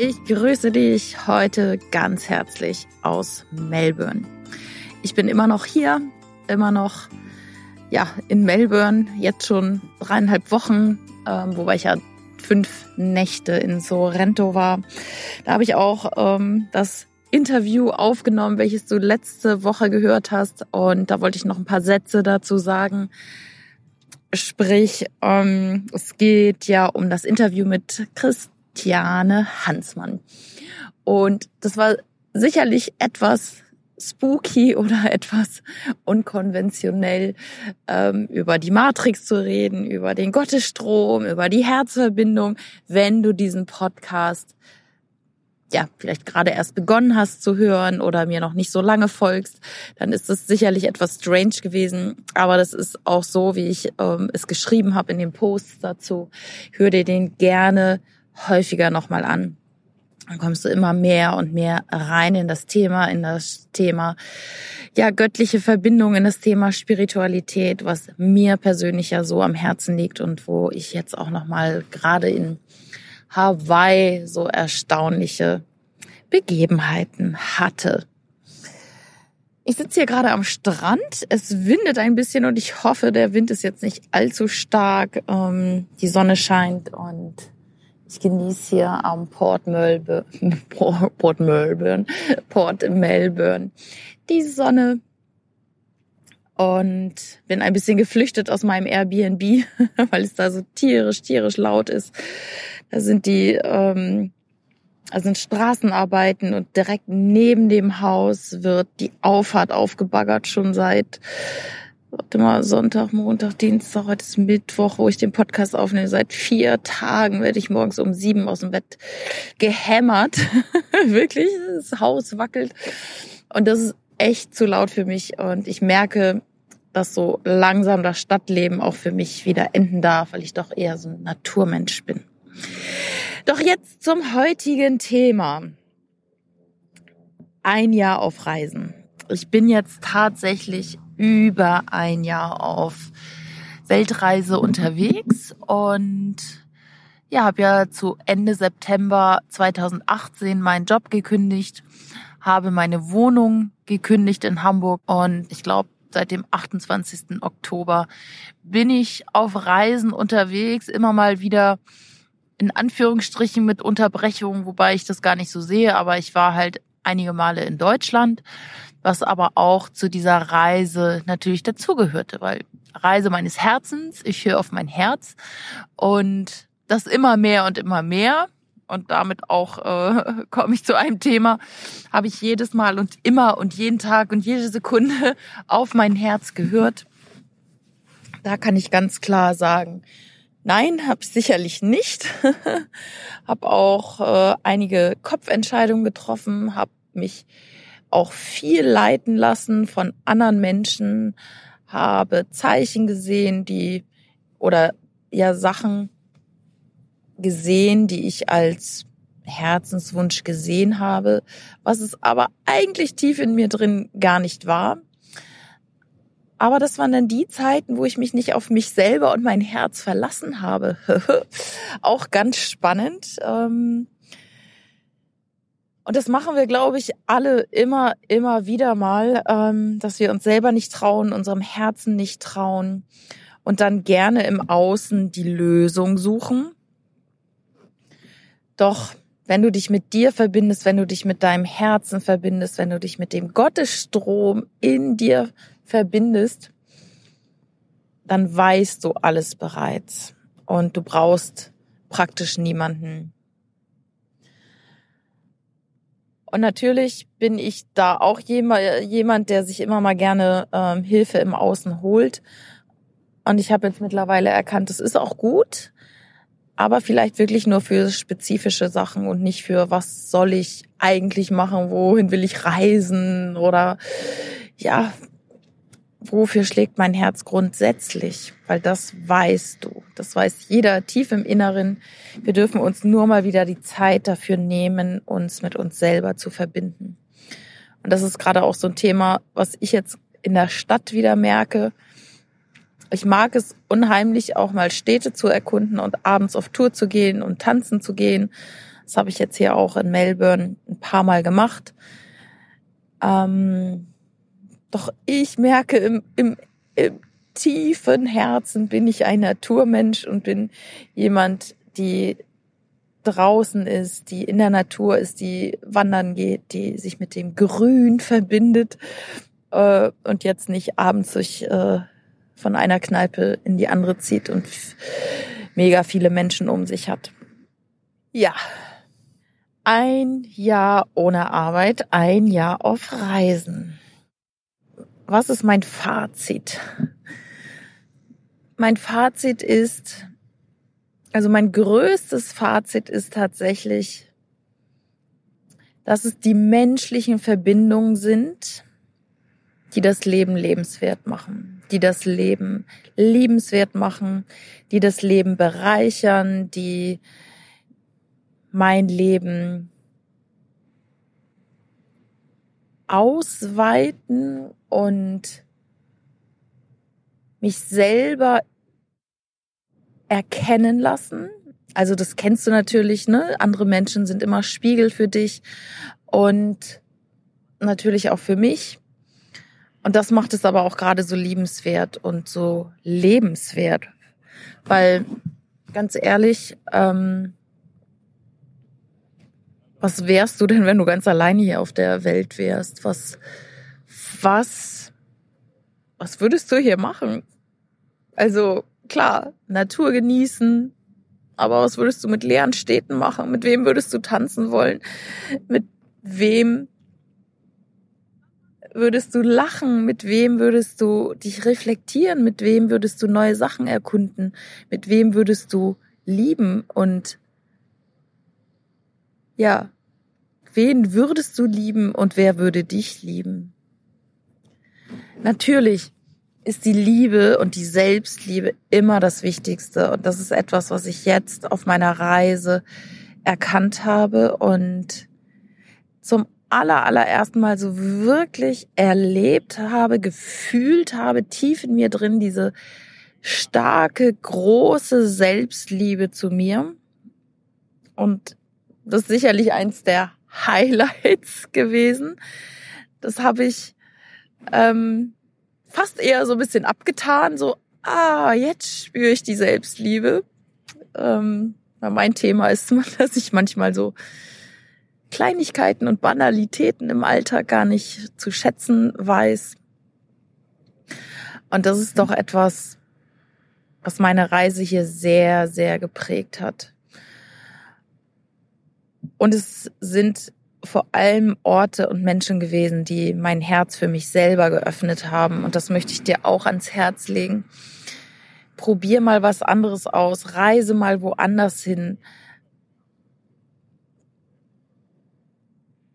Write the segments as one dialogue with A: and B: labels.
A: Ich grüße dich heute ganz herzlich aus Melbourne. Ich bin immer noch hier, immer noch ja in Melbourne, jetzt schon dreieinhalb Wochen, ähm, wobei ich ja fünf Nächte in Sorrento war. Da habe ich auch ähm, das Interview aufgenommen, welches du letzte Woche gehört hast. Und da wollte ich noch ein paar Sätze dazu sagen. Sprich, ähm, es geht ja um das Interview mit Christiane Hansmann. Und das war sicherlich etwas spooky oder etwas unkonventionell ähm, über die Matrix zu reden, über den Gottesstrom, über die Herzverbindung, wenn du diesen Podcast ja, vielleicht gerade erst begonnen hast zu hören oder mir noch nicht so lange folgst, dann ist es sicherlich etwas strange gewesen. Aber das ist auch so, wie ich ähm, es geschrieben habe in den Posts dazu. Hör dir den gerne häufiger nochmal an dann kommst du immer mehr und mehr rein in das Thema, in das Thema, ja, göttliche Verbindung, in das Thema Spiritualität, was mir persönlich ja so am Herzen liegt und wo ich jetzt auch nochmal gerade in Hawaii so erstaunliche Begebenheiten hatte. Ich sitze hier gerade am Strand. Es windet ein bisschen und ich hoffe, der Wind ist jetzt nicht allzu stark. Ähm, die Sonne scheint und ich genieße hier am Port Melbourne, Port Melbourne, Port Melbourne die Sonne und bin ein bisschen geflüchtet aus meinem Airbnb, weil es da so tierisch, tierisch laut ist. Da sind die, ähm, da sind Straßenarbeiten und direkt neben dem Haus wird die Auffahrt aufgebaggert schon seit warte mal, Sonntag, Montag, Dienstag, heute ist Mittwoch, wo ich den Podcast aufnehme. Seit vier Tagen werde ich morgens um sieben aus dem Bett gehämmert. Wirklich, das Haus wackelt. Und das ist echt zu laut für mich. Und ich merke, dass so langsam das Stadtleben auch für mich wieder enden darf, weil ich doch eher so ein Naturmensch bin. Doch jetzt zum heutigen Thema. Ein Jahr auf Reisen. Ich bin jetzt tatsächlich über ein Jahr auf Weltreise unterwegs und ja, habe ja zu Ende September 2018 meinen Job gekündigt, habe meine Wohnung gekündigt in Hamburg und ich glaube, seit dem 28. Oktober bin ich auf Reisen unterwegs, immer mal wieder in Anführungsstrichen mit Unterbrechungen, wobei ich das gar nicht so sehe, aber ich war halt einige Male in Deutschland, was aber auch zu dieser Reise natürlich dazugehörte, weil Reise meines Herzens, ich höre auf mein Herz und das immer mehr und immer mehr und damit auch äh, komme ich zu einem Thema, habe ich jedes Mal und immer und jeden Tag und jede Sekunde auf mein Herz gehört. Da kann ich ganz klar sagen, nein, habe ich sicherlich nicht. habe auch äh, einige Kopfentscheidungen getroffen, habe mich auch viel leiten lassen von anderen Menschen, habe Zeichen gesehen, die oder ja Sachen gesehen, die ich als Herzenswunsch gesehen habe, was es aber eigentlich tief in mir drin gar nicht war. Aber das waren dann die Zeiten, wo ich mich nicht auf mich selber und mein Herz verlassen habe. Auch ganz spannend. Ähm, und das machen wir, glaube ich, alle immer, immer wieder mal, ähm, dass wir uns selber nicht trauen, unserem Herzen nicht trauen und dann gerne im Außen die Lösung suchen. Doch wenn du dich mit dir verbindest, wenn du dich mit deinem Herzen verbindest, wenn du dich mit dem Gottesstrom in dir verbindest, dann weißt du alles bereits und du brauchst praktisch niemanden und natürlich bin ich da auch jemand, der sich immer mal gerne ähm, Hilfe im Außen holt. Und ich habe jetzt mittlerweile erkannt, das ist auch gut, aber vielleicht wirklich nur für spezifische Sachen und nicht für was soll ich eigentlich machen, wohin will ich reisen oder ja, wofür schlägt mein Herz grundsätzlich? Weil das weißt du. Das weiß jeder tief im Inneren. Wir dürfen uns nur mal wieder die Zeit dafür nehmen, uns mit uns selber zu verbinden. Und das ist gerade auch so ein Thema, was ich jetzt in der Stadt wieder merke. Ich mag es unheimlich, auch mal Städte zu erkunden und abends auf Tour zu gehen und tanzen zu gehen. Das habe ich jetzt hier auch in Melbourne ein paar Mal gemacht. Ähm, doch ich merke im, im, im tiefen Herzen bin ich ein Naturmensch und bin jemand, die draußen ist, die in der Natur ist, die wandern geht, die sich mit dem Grün verbindet äh, und jetzt nicht abends sich äh, von einer Kneipe in die andere zieht und mega viele Menschen um sich hat. Ja, ein Jahr ohne Arbeit, ein Jahr auf Reisen. Was ist mein Fazit? Mein Fazit ist, also mein größtes Fazit ist tatsächlich, dass es die menschlichen Verbindungen sind, die das Leben lebenswert machen, die das Leben liebenswert machen, die das Leben bereichern, die mein Leben ausweiten und mich selber erkennen lassen. Also das kennst du natürlich, ne? Andere Menschen sind immer Spiegel für dich und natürlich auch für mich. Und das macht es aber auch gerade so liebenswert und so lebenswert. Weil, ganz ehrlich, ähm, was wärst du denn, wenn du ganz alleine hier auf der Welt wärst? Was, was, was würdest du hier machen? Also, klar, Natur genießen, aber was würdest du mit leeren Städten machen? Mit wem würdest du tanzen wollen? Mit wem würdest du lachen? Mit wem würdest du dich reflektieren? Mit wem würdest du neue Sachen erkunden? Mit wem würdest du lieben? Und ja, wen würdest du lieben und wer würde dich lieben? Natürlich ist die Liebe und die Selbstliebe immer das Wichtigste. Und das ist etwas, was ich jetzt auf meiner Reise erkannt habe und zum aller, allerersten Mal so wirklich erlebt habe, gefühlt habe, tief in mir drin, diese starke, große Selbstliebe zu mir. Und das ist sicherlich eins der Highlights gewesen. Das habe ich ähm, fast eher so ein bisschen abgetan, so, ah, jetzt spüre ich die Selbstliebe. Ähm, mein Thema ist, dass ich manchmal so Kleinigkeiten und Banalitäten im Alltag gar nicht zu schätzen weiß. Und das ist doch etwas, was meine Reise hier sehr, sehr geprägt hat. Und es sind vor allem Orte und Menschen gewesen, die mein Herz für mich selber geöffnet haben. Und das möchte ich dir auch ans Herz legen. Probier mal was anderes aus, reise mal woanders hin.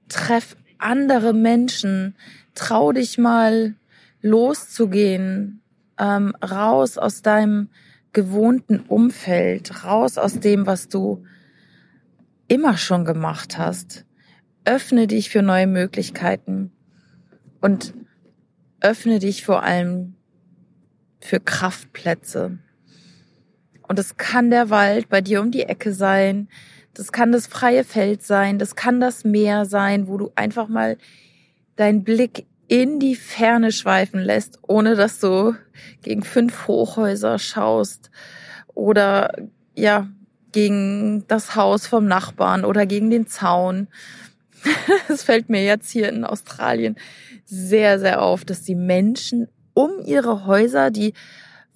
A: Treff andere Menschen, trau dich mal loszugehen, ähm, raus aus deinem gewohnten Umfeld, raus aus dem, was du immer schon gemacht hast. Öffne dich für neue Möglichkeiten und öffne dich vor allem für Kraftplätze. Und es kann der Wald bei dir um die Ecke sein, das kann das freie Feld sein, das kann das Meer sein, wo du einfach mal deinen Blick in die Ferne schweifen lässt, ohne dass du gegen fünf Hochhäuser schaust oder ja, gegen das Haus vom Nachbarn oder gegen den Zaun. Es fällt mir jetzt hier in Australien sehr, sehr auf, dass die Menschen um ihre Häuser, die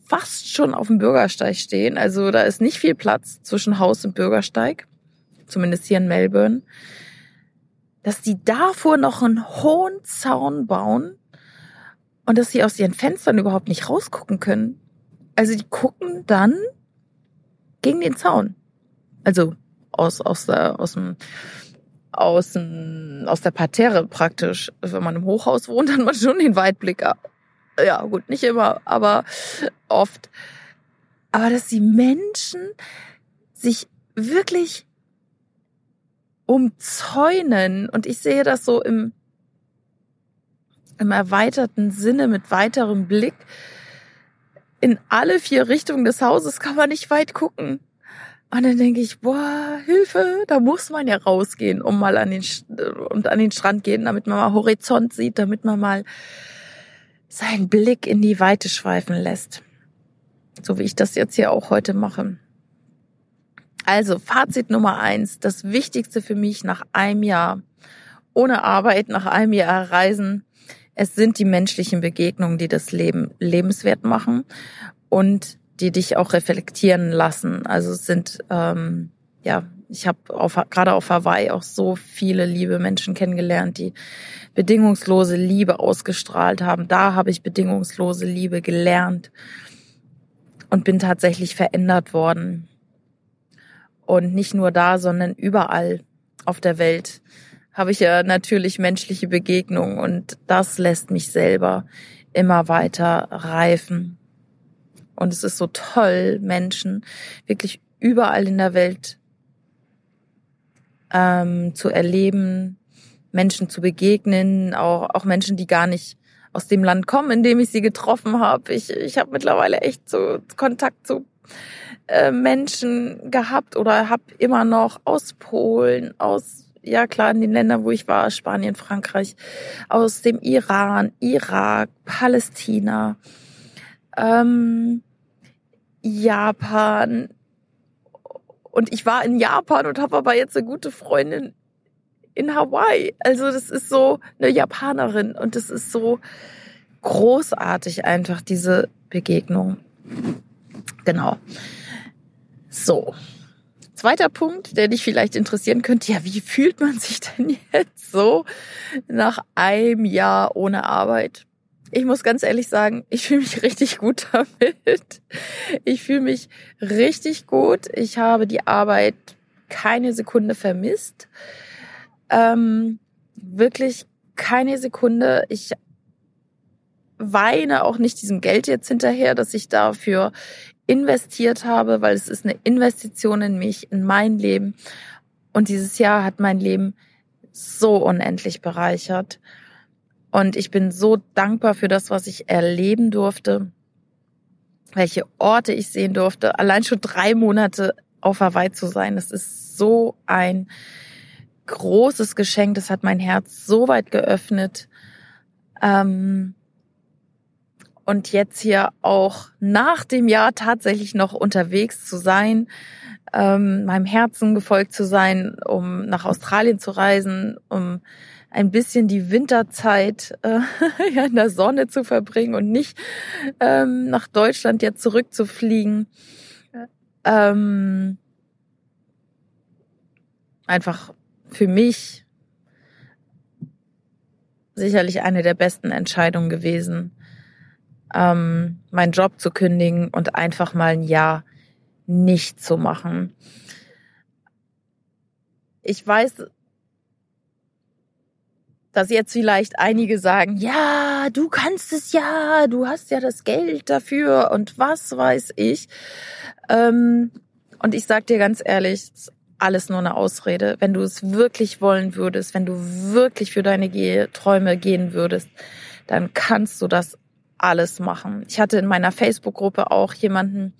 A: fast schon auf dem Bürgersteig stehen, also da ist nicht viel Platz zwischen Haus und Bürgersteig, zumindest hier in Melbourne, dass die davor noch einen hohen Zaun bauen und dass sie aus ihren Fenstern überhaupt nicht rausgucken können. Also die gucken dann gegen den Zaun. Also aus, aus, der, aus dem aus, dem, aus der Parterre praktisch. Wenn man im Hochhaus wohnt, hat man schon den Weitblick. Ja, gut, nicht immer, aber oft. Aber dass die Menschen sich wirklich umzäunen und ich sehe das so im, im erweiterten Sinne mit weiterem Blick. In alle vier Richtungen des Hauses kann man nicht weit gucken. Und dann denke ich, boah, Hilfe, da muss man ja rausgehen, um mal an den und an den Strand gehen, damit man mal Horizont sieht, damit man mal seinen Blick in die Weite schweifen lässt. So wie ich das jetzt hier auch heute mache. Also Fazit Nummer eins, das Wichtigste für mich nach einem Jahr ohne Arbeit, nach einem Jahr Reisen, es sind die menschlichen Begegnungen, die das Leben lebenswert machen und die dich auch reflektieren lassen. Also es sind ähm, ja, ich habe gerade auf Hawaii auch so viele liebe Menschen kennengelernt, die bedingungslose Liebe ausgestrahlt haben. Da habe ich bedingungslose Liebe gelernt und bin tatsächlich verändert worden. Und nicht nur da, sondern überall auf der Welt habe ich ja natürlich menschliche Begegnungen und das lässt mich selber immer weiter reifen. Und es ist so toll, Menschen wirklich überall in der Welt ähm, zu erleben, Menschen zu begegnen, auch, auch Menschen, die gar nicht aus dem Land kommen, in dem ich sie getroffen habe. Ich, ich habe mittlerweile echt so Kontakt zu äh, Menschen gehabt oder habe immer noch aus Polen, aus ja klar, in den Ländern, wo ich war, Spanien, Frankreich, aus dem Iran, Irak, Palästina, ähm, Japan, und ich war in Japan und habe aber jetzt eine gute Freundin in Hawaii. Also das ist so eine Japanerin und das ist so großartig einfach, diese Begegnung. Genau. So. Zweiter Punkt, der dich vielleicht interessieren könnte, ja, wie fühlt man sich denn jetzt so nach einem Jahr ohne Arbeit? Ich muss ganz ehrlich sagen, ich fühle mich richtig gut damit. Ich fühle mich richtig gut. Ich habe die Arbeit keine Sekunde vermisst. Ähm, wirklich keine Sekunde. Ich weine auch nicht diesem Geld jetzt hinterher, dass ich dafür investiert habe, weil es ist eine Investition in mich, in mein Leben. Und dieses Jahr hat mein Leben so unendlich bereichert. Und ich bin so dankbar für das, was ich erleben durfte, welche Orte ich sehen durfte. Allein schon drei Monate auf Hawaii zu sein, das ist so ein großes Geschenk. Das hat mein Herz so weit geöffnet. Ähm, und jetzt hier auch nach dem Jahr tatsächlich noch unterwegs zu sein, ähm, meinem Herzen gefolgt zu sein, um nach Australien zu reisen, um ein bisschen die Winterzeit äh, ja, in der Sonne zu verbringen und nicht ähm, nach Deutschland jetzt zurückzufliegen. Ähm, einfach für mich sicherlich eine der besten Entscheidungen gewesen, ähm, meinen Job zu kündigen und einfach mal ein Jahr nicht zu machen. Ich weiß, dass jetzt vielleicht einige sagen, ja, du kannst es ja, du hast ja das Geld dafür und was weiß ich. Ähm, und ich sag dir ganz ehrlich, alles nur eine Ausrede. Wenn du es wirklich wollen würdest, wenn du wirklich für deine Träume gehen würdest, dann kannst du das alles machen. Ich hatte in meiner Facebook-Gruppe auch jemanden,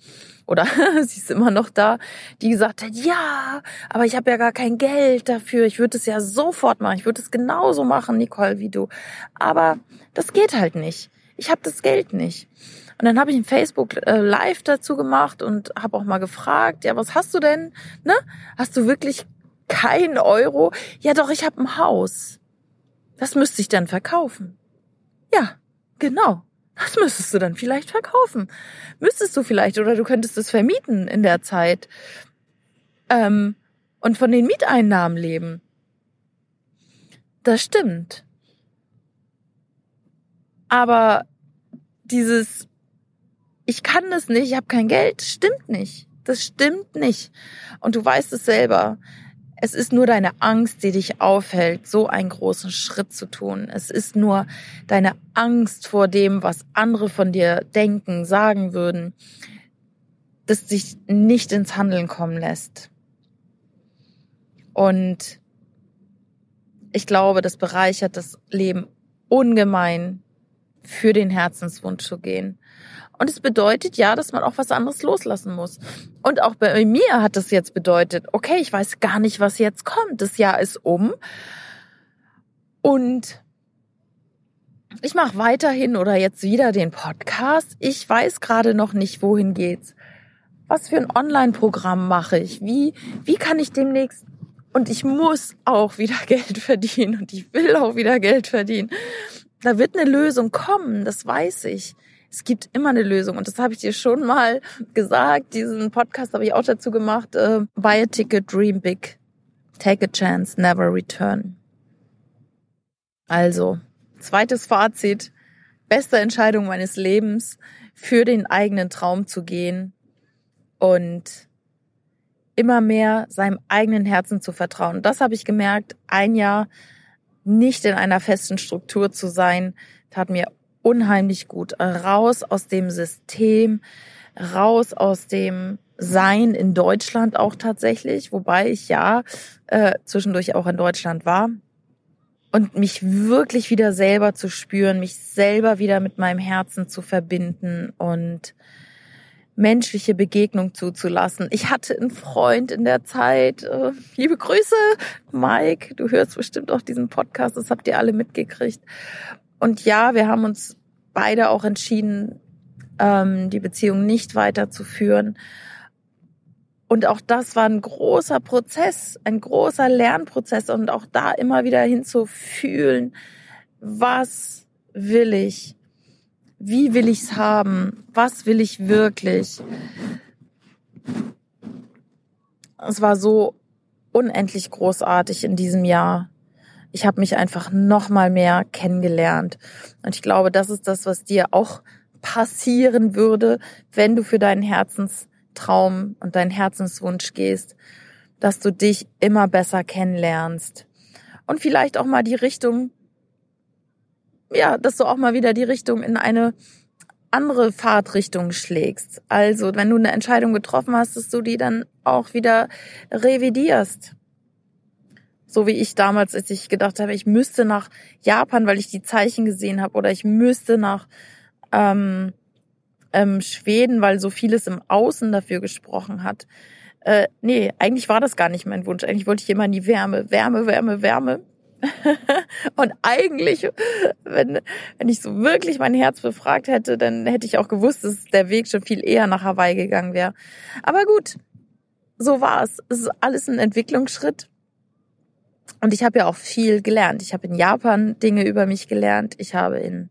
A: oder sie ist immer noch da, die gesagt hat, ja, aber ich habe ja gar kein Geld dafür. Ich würde es ja sofort machen. Ich würde es genauso machen, Nicole, wie du. Aber das geht halt nicht. Ich habe das Geld nicht. Und dann habe ich ein Facebook äh, Live dazu gemacht und habe auch mal gefragt, ja, was hast du denn? Ne? Hast du wirklich keinen Euro? Ja, doch, ich habe ein Haus. Das müsste ich dann verkaufen. Ja, genau. Das müsstest du dann vielleicht verkaufen. Müsstest du vielleicht oder du könntest es vermieten in der Zeit ähm, und von den Mieteinnahmen leben. Das stimmt. Aber dieses, ich kann das nicht, ich habe kein Geld, stimmt nicht. Das stimmt nicht. Und du weißt es selber. Es ist nur deine Angst, die dich aufhält, so einen großen Schritt zu tun. Es ist nur deine Angst vor dem, was andere von dir denken, sagen würden, das dich nicht ins Handeln kommen lässt. Und ich glaube, das bereichert das Leben ungemein, für den Herzenswunsch zu gehen. Und es bedeutet ja, dass man auch was anderes loslassen muss. Und auch bei mir hat es jetzt bedeutet, okay, ich weiß gar nicht, was jetzt kommt. Das Jahr ist um. Und ich mache weiterhin oder jetzt wieder den Podcast. Ich weiß gerade noch nicht, wohin geht's. Was für ein Online-Programm mache ich? Wie, wie kann ich demnächst und ich muss auch wieder Geld verdienen und ich will auch wieder Geld verdienen. Da wird eine Lösung kommen, das weiß ich es gibt immer eine Lösung. Und das habe ich dir schon mal gesagt. Diesen Podcast habe ich auch dazu gemacht. Äh, buy a ticket, dream big. Take a chance, never return. Also, zweites Fazit. Beste Entscheidung meines Lebens, für den eigenen Traum zu gehen und immer mehr seinem eigenen Herzen zu vertrauen. Das habe ich gemerkt. Ein Jahr nicht in einer festen Struktur zu sein, tat mir unheimlich gut. Raus aus dem System, raus aus dem Sein in Deutschland auch tatsächlich, wobei ich ja äh, zwischendurch auch in Deutschland war. Und mich wirklich wieder selber zu spüren, mich selber wieder mit meinem Herzen zu verbinden und menschliche Begegnung zuzulassen. Ich hatte einen Freund in der Zeit. Äh, liebe Grüße, Mike. Du hörst bestimmt auch diesen Podcast. Das habt ihr alle mitgekriegt. Und ja, wir haben uns beide auch entschieden, ähm, die Beziehung nicht weiterzuführen. Und auch das war ein großer Prozess, ein großer Lernprozess und auch da immer wieder hinzufühlen, was will ich? Wie will ich's haben? Was will ich wirklich? Es war so unendlich großartig in diesem Jahr ich habe mich einfach noch mal mehr kennengelernt. Und ich glaube, das ist das, was dir auch passieren würde, wenn du für deinen Herzenstraum und deinen Herzenswunsch gehst, dass du dich immer besser kennenlernst. Und vielleicht auch mal die Richtung, ja, dass du auch mal wieder die Richtung in eine andere Fahrtrichtung schlägst. Also, wenn du eine Entscheidung getroffen hast, dass du die dann auch wieder revidierst. So wie ich damals, als ich gedacht habe, ich müsste nach Japan, weil ich die Zeichen gesehen habe, oder ich müsste nach ähm, ähm, Schweden, weil so vieles im Außen dafür gesprochen hat. Äh, nee, eigentlich war das gar nicht mein Wunsch. Eigentlich wollte ich immer in die Wärme, Wärme, Wärme, Wärme. und eigentlich, wenn, wenn ich so wirklich mein Herz befragt hätte, dann hätte ich auch gewusst, dass der Weg schon viel eher nach Hawaii gegangen wäre. Aber gut, so war es. Es ist alles ein Entwicklungsschritt. Und ich habe ja auch viel gelernt. Ich habe in Japan Dinge über mich gelernt. Ich habe in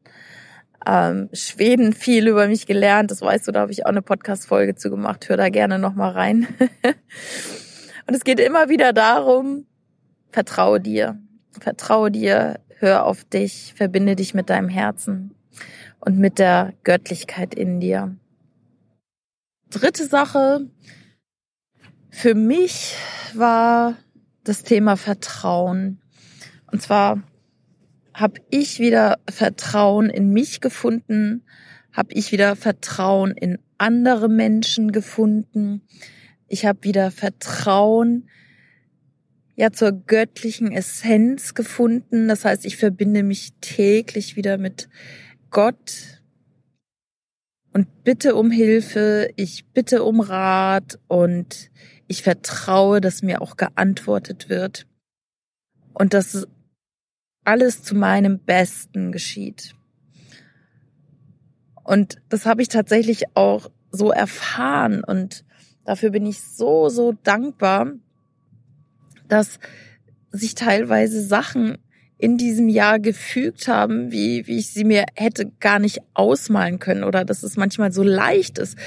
A: ähm, Schweden viel über mich gelernt. Das weißt du, da habe ich auch eine Podcast-Folge zu gemacht. Hör da gerne nochmal rein. Und es geht immer wieder darum, vertraue dir. Vertraue dir, hör auf dich, verbinde dich mit deinem Herzen und mit der Göttlichkeit in dir. Dritte Sache für mich war das Thema Vertrauen. Und zwar habe ich wieder Vertrauen in mich gefunden, habe ich wieder Vertrauen in andere Menschen gefunden. Ich habe wieder Vertrauen ja zur göttlichen Essenz gefunden. Das heißt, ich verbinde mich täglich wieder mit Gott und bitte um Hilfe, ich bitte um Rat und ich vertraue, dass mir auch geantwortet wird und dass alles zu meinem Besten geschieht. Und das habe ich tatsächlich auch so erfahren und dafür bin ich so, so dankbar, dass sich teilweise Sachen in diesem Jahr gefügt haben, wie, wie ich sie mir hätte gar nicht ausmalen können oder dass es manchmal so leicht ist.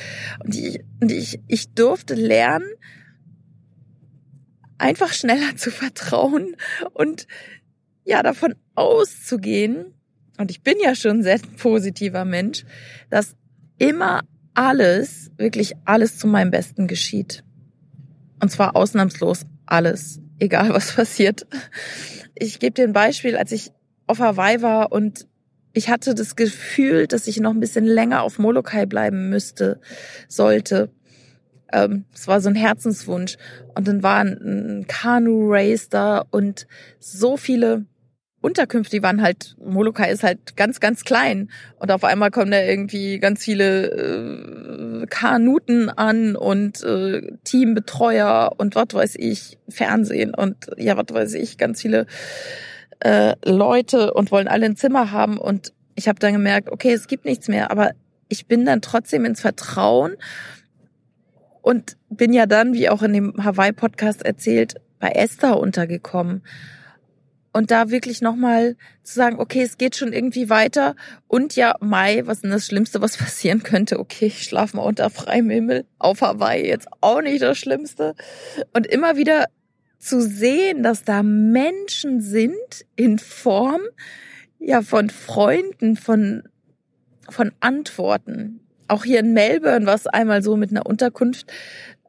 A: Und ich, und ich, ich durfte lernen, einfach schneller zu vertrauen und ja, davon auszugehen, und ich bin ja schon ein sehr positiver Mensch, dass immer alles, wirklich alles zu meinem Besten geschieht. Und zwar ausnahmslos alles, egal was passiert. Ich gebe dir ein Beispiel, als ich auf Hawaii war und ich hatte das Gefühl, dass ich noch ein bisschen länger auf Molokai bleiben müsste, sollte. Ähm, es war so ein Herzenswunsch. Und dann war ein, ein Kanu-Race da und so viele Unterkünfte, die waren halt, Molokai ist halt ganz, ganz klein. Und auf einmal kommen da irgendwie ganz viele äh, Kanuten an und äh, Teambetreuer und was weiß ich, Fernsehen und ja, was weiß ich, ganz viele äh, Leute und wollen alle ein Zimmer haben. Und ich habe dann gemerkt, okay, es gibt nichts mehr, aber ich bin dann trotzdem ins Vertrauen und bin ja dann, wie auch in dem Hawaii-Podcast erzählt, bei Esther untergekommen und da wirklich nochmal zu sagen, okay, es geht schon irgendwie weiter und ja, Mai, was ist denn das Schlimmste, was passieren könnte? Okay, ich schlafe mal unter freiem Himmel auf Hawaii, jetzt auch nicht das Schlimmste. Und immer wieder zu sehen, dass da Menschen sind in Form ja von Freunden, von von Antworten. Auch hier in Melbourne war es einmal so mit einer Unterkunft.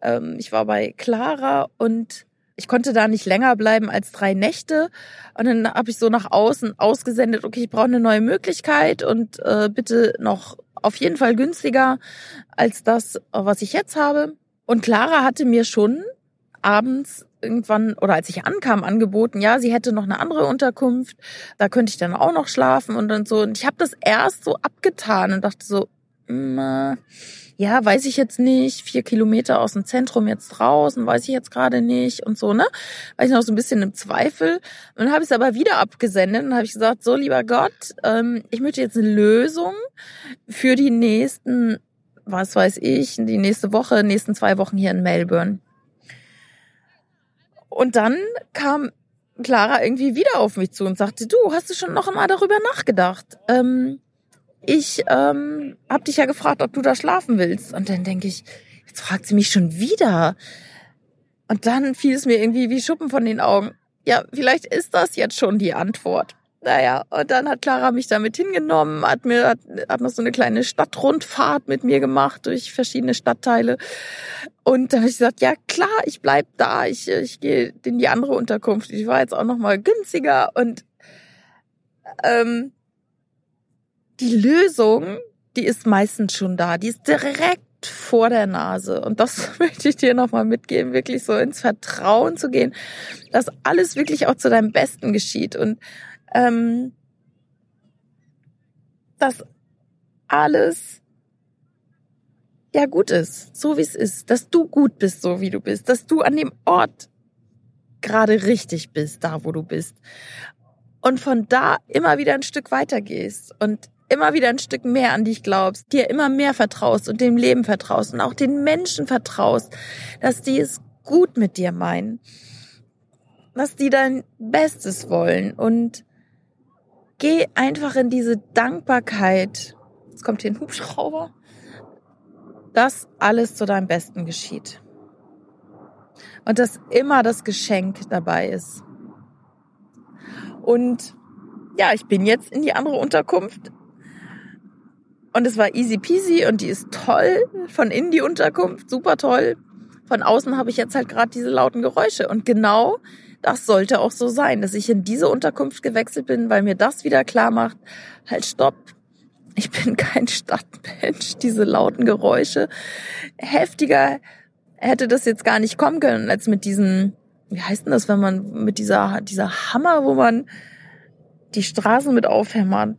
A: Ähm, ich war bei Clara und ich konnte da nicht länger bleiben als drei Nächte. Und dann habe ich so nach außen ausgesendet, okay, ich brauche eine neue Möglichkeit und äh, bitte noch auf jeden Fall günstiger als das, was ich jetzt habe. Und Clara hatte mir schon abends irgendwann oder als ich ankam angeboten, ja, sie hätte noch eine andere Unterkunft, da könnte ich dann auch noch schlafen und dann so. Und ich habe das erst so abgetan und dachte so, ja, weiß ich jetzt nicht, vier Kilometer aus dem Zentrum jetzt draußen, weiß ich jetzt gerade nicht und so, ne? War ich noch so ein bisschen im Zweifel. Und dann habe ich es aber wieder abgesendet und habe ich gesagt, so lieber Gott, ähm, ich möchte jetzt eine Lösung für die nächsten, was weiß ich, die nächste Woche, nächsten zwei Wochen hier in Melbourne. Und dann kam Clara irgendwie wieder auf mich zu und sagte, du, hast du schon noch einmal darüber nachgedacht? Ähm, ich ähm, habe dich ja gefragt, ob du da schlafen willst. Und dann denke ich, jetzt fragt sie mich schon wieder. Und dann fiel es mir irgendwie wie Schuppen von den Augen. Ja, vielleicht ist das jetzt schon die Antwort. Naja, und dann hat Clara mich damit hingenommen, hat mir hat, hat noch so eine kleine Stadtrundfahrt mit mir gemacht durch verschiedene Stadtteile. Und dann habe ich gesagt, ja klar, ich bleib da, ich, ich gehe in die andere Unterkunft. Ich war jetzt auch noch mal günstiger und ähm, die Lösung, die ist meistens schon da. Die ist direkt vor der Nase. Und das möchte ich dir nochmal mitgeben, wirklich so ins Vertrauen zu gehen, dass alles wirklich auch zu deinem Besten geschieht und ähm, dass alles ja gut ist, so wie es ist, dass du gut bist, so wie du bist, dass du an dem Ort gerade richtig bist, da wo du bist. Und von da immer wieder ein Stück weiter gehst und immer wieder ein Stück mehr an dich glaubst, dir immer mehr vertraust und dem Leben vertraust und auch den Menschen vertraust, dass die es gut mit dir meinen, dass die dein Bestes wollen und geh einfach in diese Dankbarkeit. Jetzt kommt hier ein Hubschrauber. Dass alles zu deinem Besten geschieht. Und dass immer das Geschenk dabei ist. Und ja, ich bin jetzt in die andere Unterkunft und es war easy peasy und die ist toll. Von innen die Unterkunft, super toll. Von außen habe ich jetzt halt gerade diese lauten Geräusche. Und genau das sollte auch so sein, dass ich in diese Unterkunft gewechselt bin, weil mir das wieder klar macht, halt stopp. Ich bin kein Stadtmensch, diese lauten Geräusche. Heftiger hätte das jetzt gar nicht kommen können, als mit diesen, wie heißt denn das, wenn man mit dieser, dieser Hammer, wo man die Straßen mit aufhämmert,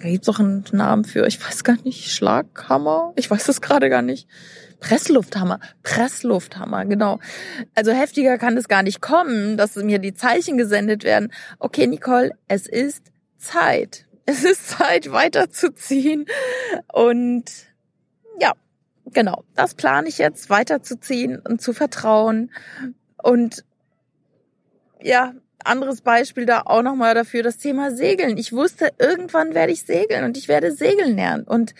A: da gibt's doch einen Namen für, ich weiß gar nicht, Schlaghammer? Ich weiß es gerade gar nicht. Presslufthammer, Presslufthammer, genau. Also heftiger kann es gar nicht kommen, dass mir die Zeichen gesendet werden. Okay, Nicole, es ist Zeit. Es ist Zeit, weiterzuziehen. Und ja, genau, das plane ich jetzt, weiterzuziehen und zu vertrauen. Und ja, anderes Beispiel da auch nochmal dafür, das Thema Segeln. Ich wusste, irgendwann werde ich segeln und ich werde segeln lernen. Und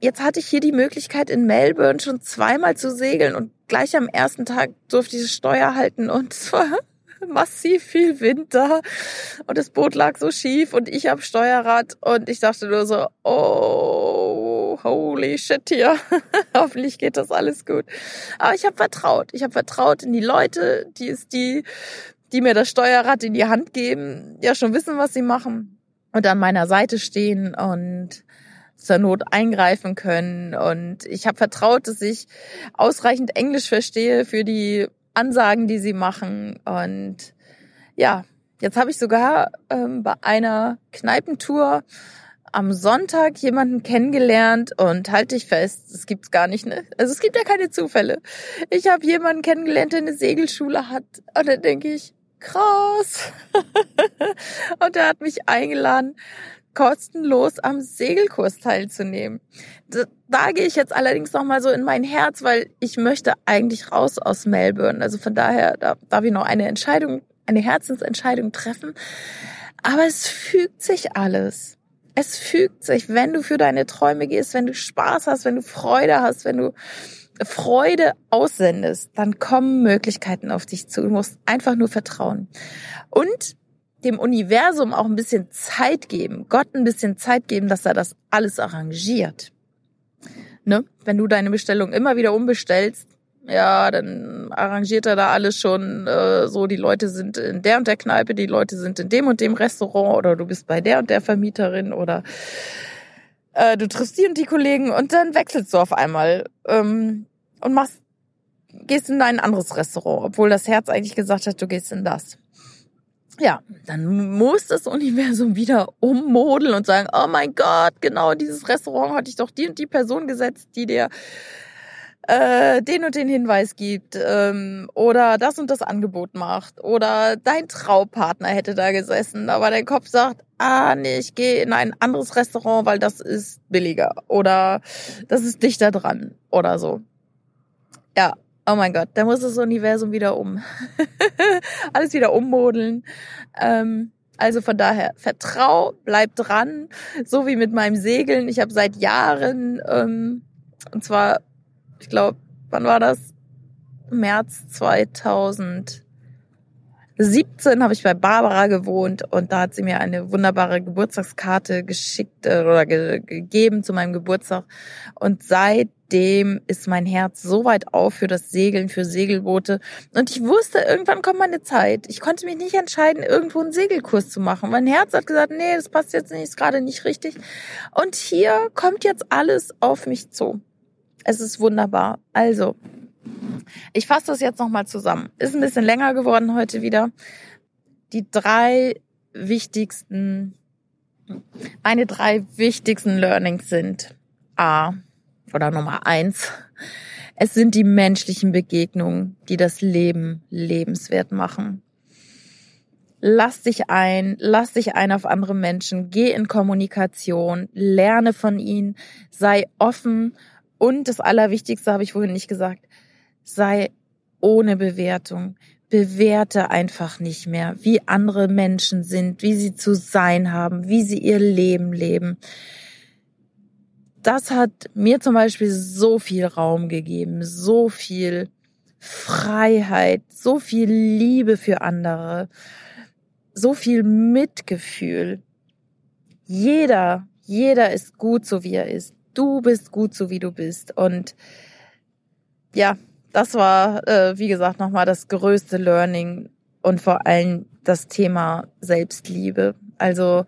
A: jetzt hatte ich hier die Möglichkeit in Melbourne schon zweimal zu segeln und gleich am ersten Tag durfte ich das Steuer halten und es war massiv viel Wind da und das Boot lag so schief und ich am Steuerrad und ich dachte nur so, oh, holy shit hier, hoffentlich geht das alles gut. Aber ich habe vertraut, ich habe vertraut in die Leute, die ist die die mir das Steuerrad in die Hand geben, ja schon wissen, was sie machen und an meiner Seite stehen und zur Not eingreifen können. Und ich habe vertraut, dass ich ausreichend Englisch verstehe für die Ansagen, die sie machen. Und ja, Jetzt habe ich sogar ähm, bei einer Kneipentour am Sonntag jemanden kennengelernt und halte dich fest, es gibt's gar nicht, ne? Also es gibt ja keine Zufälle. Ich habe jemanden kennengelernt, der eine Segelschule hat und dann denke ich, krass. und er hat mich eingeladen, kostenlos am Segelkurs teilzunehmen. Da, da gehe ich jetzt allerdings noch mal so in mein Herz, weil ich möchte eigentlich raus aus Melbourne. Also von daher da darf ich noch eine Entscheidung, eine Herzensentscheidung treffen. Aber es fügt sich alles. Es fügt sich, wenn du für deine Träume gehst, wenn du Spaß hast, wenn du Freude hast, wenn du Freude aussendest, dann kommen Möglichkeiten auf dich zu. Du musst einfach nur vertrauen. Und dem Universum auch ein bisschen Zeit geben, Gott ein bisschen Zeit geben, dass er das alles arrangiert. Ne? Wenn du deine Bestellung immer wieder umbestellst, ja, dann arrangiert er da alles schon äh, so, die Leute sind in der und der Kneipe, die Leute sind in dem und dem Restaurant oder du bist bei der und der Vermieterin oder äh, du triffst die und die Kollegen und dann wechselst du auf einmal ähm, und machst, gehst in ein anderes Restaurant, obwohl das Herz eigentlich gesagt hat, du gehst in das. Ja, dann muss das Universum wieder ummodeln und sagen, oh mein Gott, genau dieses Restaurant hatte ich doch die und die Person gesetzt, die dir äh, den und den Hinweis gibt ähm, oder das und das Angebot macht oder dein Traupartner hätte da gesessen, aber dein Kopf sagt, ah nee, ich gehe in ein anderes Restaurant, weil das ist billiger oder das ist dichter dran oder so. Ja, oh mein Gott, da muss das Universum wieder um. Alles wieder ummodeln. Ähm, also von daher, vertrau, bleib dran, so wie mit meinem Segeln. Ich habe seit Jahren, ähm, und zwar ich glaube, wann war das? März 2017 habe ich bei Barbara gewohnt und da hat sie mir eine wunderbare Geburtstagskarte geschickt äh, oder ge gegeben zu meinem Geburtstag. Und seitdem ist mein Herz so weit auf für das Segeln, für Segelboote. Und ich wusste, irgendwann kommt meine Zeit. Ich konnte mich nicht entscheiden, irgendwo einen Segelkurs zu machen. Mein Herz hat gesagt, nee, das passt jetzt nicht, ist gerade nicht richtig. Und hier kommt jetzt alles auf mich zu. Es ist wunderbar. Also, ich fasse das jetzt nochmal zusammen. Ist ein bisschen länger geworden heute wieder. Die drei wichtigsten, meine drei wichtigsten Learnings sind A oder Nummer eins. Es sind die menschlichen Begegnungen, die das Leben lebenswert machen. Lass dich ein, lass dich ein auf andere Menschen, geh in Kommunikation, lerne von ihnen, sei offen und das Allerwichtigste habe ich vorhin nicht gesagt, sei ohne Bewertung. Bewerte einfach nicht mehr, wie andere Menschen sind, wie sie zu sein haben, wie sie ihr Leben leben. Das hat mir zum Beispiel so viel Raum gegeben, so viel Freiheit, so viel Liebe für andere, so viel Mitgefühl. Jeder, jeder ist gut so wie er ist. Du bist gut so wie du bist. Und ja, das war, äh, wie gesagt, nochmal das größte Learning und vor allem das Thema Selbstliebe. Also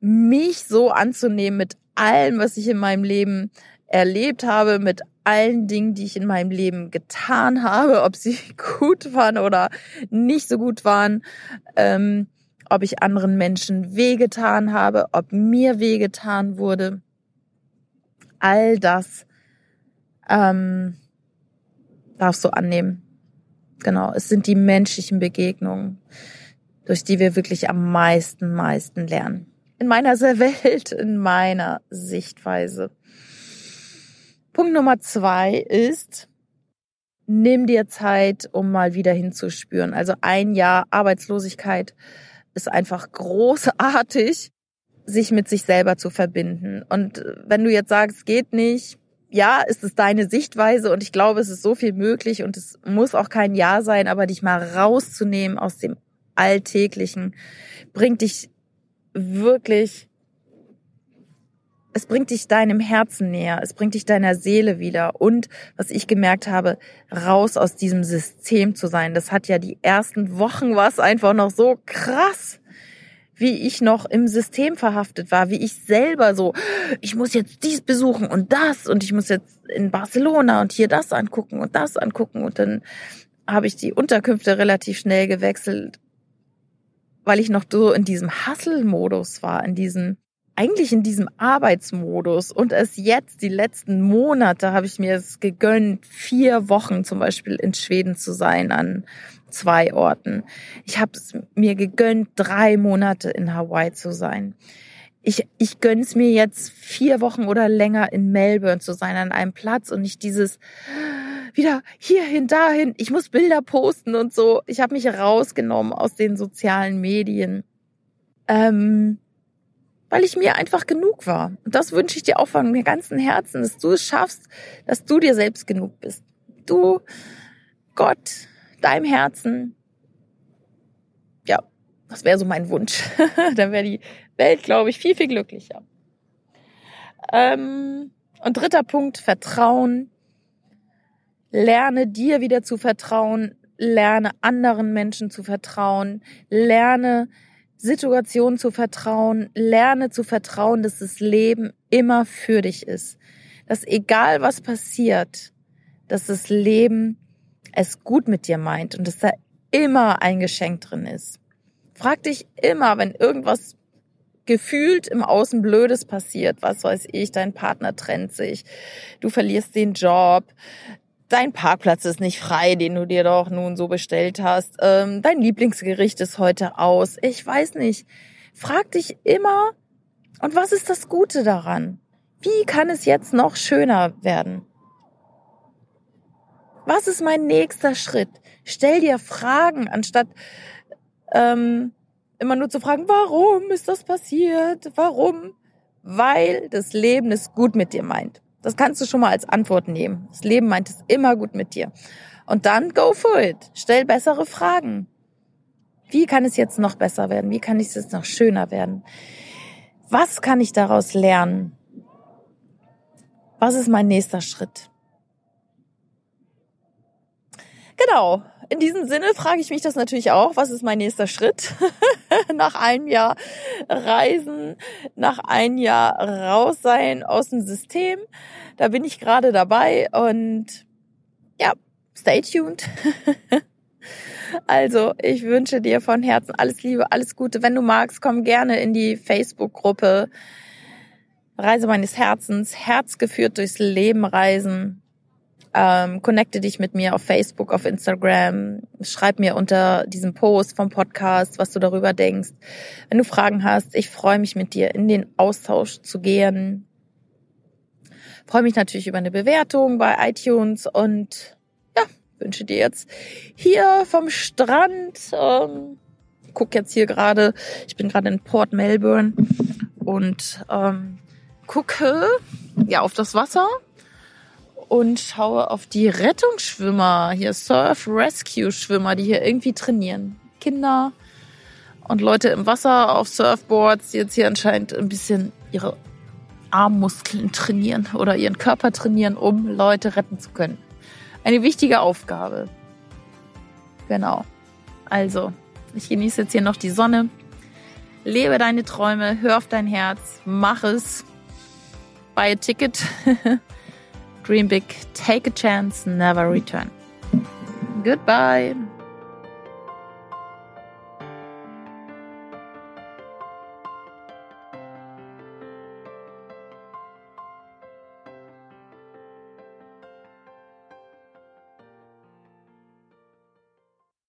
A: mich so anzunehmen mit allem, was ich in meinem Leben erlebt habe, mit allen Dingen, die ich in meinem Leben getan habe, ob sie gut waren oder nicht so gut waren, ähm, ob ich anderen Menschen wehgetan habe, ob mir wehgetan wurde all das ähm, darfst du annehmen. Genau, es sind die menschlichen Begegnungen, durch die wir wirklich am meisten, meisten lernen. In meiner Welt, in meiner Sichtweise. Punkt Nummer zwei ist, nimm dir Zeit, um mal wieder hinzuspüren. Also ein Jahr Arbeitslosigkeit ist einfach großartig sich mit sich selber zu verbinden. Und äh, wenn du jetzt sagst, geht nicht, ja, ist es deine Sichtweise und ich glaube, es ist so viel möglich und es muss auch kein Ja sein, aber dich mal rauszunehmen aus dem Alltäglichen bringt dich wirklich, es bringt dich deinem Herzen näher, es bringt dich deiner Seele wieder und was ich gemerkt habe, raus aus diesem System zu sein. Das hat ja die ersten Wochen was einfach noch so krass wie ich noch im System verhaftet war, wie ich selber so, ich muss jetzt dies besuchen und das und ich muss jetzt in Barcelona und hier das angucken und das angucken und dann habe ich die Unterkünfte relativ schnell gewechselt. weil ich noch so in diesem Hustle-Modus war, in diesem, eigentlich in diesem Arbeitsmodus und es jetzt, die letzten Monate, habe ich mir es gegönnt, vier Wochen zum Beispiel in Schweden zu sein an zwei Orten. Ich habe es mir gegönnt, drei Monate in Hawaii zu sein. Ich, ich gönn's mir jetzt vier Wochen oder länger in Melbourne zu sein an einem Platz und nicht dieses wieder hierhin, dahin, ich muss Bilder posten und so. Ich habe mich rausgenommen aus den sozialen Medien, ähm, weil ich mir einfach genug war. Und das wünsche ich dir auch von mir ganzen Herzen, dass du es schaffst, dass du dir selbst genug bist. Du, Gott, deinem Herzen. Ja, das wäre so mein Wunsch. Dann wäre die Welt, glaube ich, viel, viel glücklicher. Ähm, und dritter Punkt, Vertrauen. Lerne dir wieder zu vertrauen, lerne anderen Menschen zu vertrauen, lerne Situationen zu vertrauen, lerne zu vertrauen, dass das Leben immer für dich ist. Dass egal was passiert, dass das Leben es gut mit dir meint und dass da immer ein Geschenk drin ist. Frag dich immer, wenn irgendwas gefühlt im Außen Blödes passiert, was weiß ich, dein Partner trennt sich, du verlierst den Job, dein Parkplatz ist nicht frei, den du dir doch nun so bestellt hast. Ähm, dein Lieblingsgericht ist heute aus. Ich weiß nicht. Frag dich immer, und was ist das Gute daran? Wie kann es jetzt noch schöner werden? Was ist mein nächster Schritt? Stell dir Fragen, anstatt ähm, immer nur zu fragen, warum ist das passiert? Warum? Weil das Leben es gut mit dir meint. Das kannst du schon mal als Antwort nehmen. Das Leben meint es immer gut mit dir. Und dann go for it. Stell bessere Fragen. Wie kann es jetzt noch besser werden? Wie kann es jetzt noch schöner werden? Was kann ich daraus lernen? Was ist mein nächster Schritt? Genau. In diesem Sinne frage ich mich das natürlich auch. Was ist mein nächster Schritt? nach einem Jahr Reisen, nach einem Jahr raus sein aus dem System. Da bin ich gerade dabei und ja, stay tuned. also, ich wünsche dir von Herzen alles Liebe, alles Gute. Wenn du magst, komm gerne in die Facebook-Gruppe Reise meines Herzens, Herz geführt durchs Leben reisen. Ähm, connecte dich mit mir auf Facebook, auf Instagram. Schreib mir unter diesem Post vom Podcast, was du darüber denkst. Wenn du Fragen hast, ich freue mich mit dir in den Austausch zu gehen. Freue mich natürlich über eine Bewertung bei iTunes und ja, wünsche dir jetzt hier vom Strand. Ähm, guck jetzt hier gerade, ich bin gerade in Port Melbourne und ähm, gucke ja auf das Wasser und schaue auf die Rettungsschwimmer, hier Surf Rescue Schwimmer, die hier irgendwie trainieren. Kinder und Leute im Wasser auf Surfboards, die jetzt hier anscheinend ein bisschen ihre Armmuskeln trainieren oder ihren Körper trainieren, um Leute retten zu können. Eine wichtige Aufgabe. Genau. Also, ich genieße jetzt hier noch die Sonne. Lebe deine Träume, hör auf dein Herz, mach es. Buy a ticket. Dream big, take a chance, never return. Goodbye.